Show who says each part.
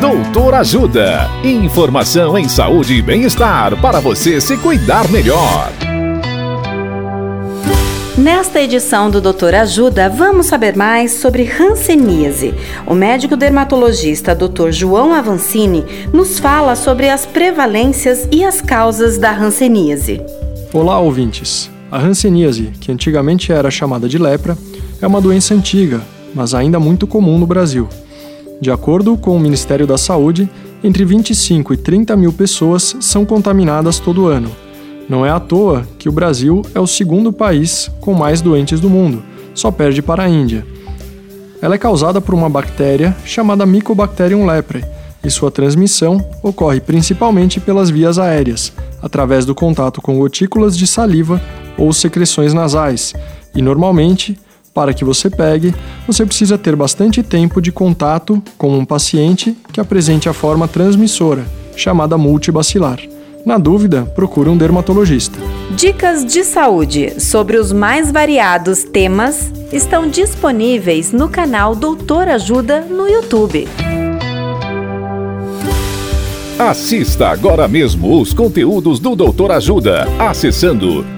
Speaker 1: Doutor Ajuda. Informação em saúde e bem-estar para você se cuidar melhor.
Speaker 2: Nesta edição do Doutor Ajuda, vamos saber mais sobre hanseníase. O médico dermatologista Dr. João Avancini nos fala sobre as prevalências e as causas da hanseníase.
Speaker 3: Olá, ouvintes. A hanseníase, que antigamente era chamada de lepra, é uma doença antiga, mas ainda muito comum no Brasil. De acordo com o Ministério da Saúde, entre 25 e 30 mil pessoas são contaminadas todo ano. Não é à toa que o Brasil é o segundo país com mais doentes do mundo, só perde para a Índia. Ela é causada por uma bactéria chamada Mycobacterium leprae e sua transmissão ocorre principalmente pelas vias aéreas, através do contato com gotículas de saliva ou secreções nasais, e normalmente para que você pegue, você precisa ter bastante tempo de contato com um paciente que apresente a forma transmissora, chamada multibacilar. Na dúvida, procure um dermatologista.
Speaker 2: Dicas de saúde sobre os mais variados temas estão disponíveis no canal Doutor Ajuda no YouTube.
Speaker 1: Assista agora mesmo os conteúdos do Doutor Ajuda, acessando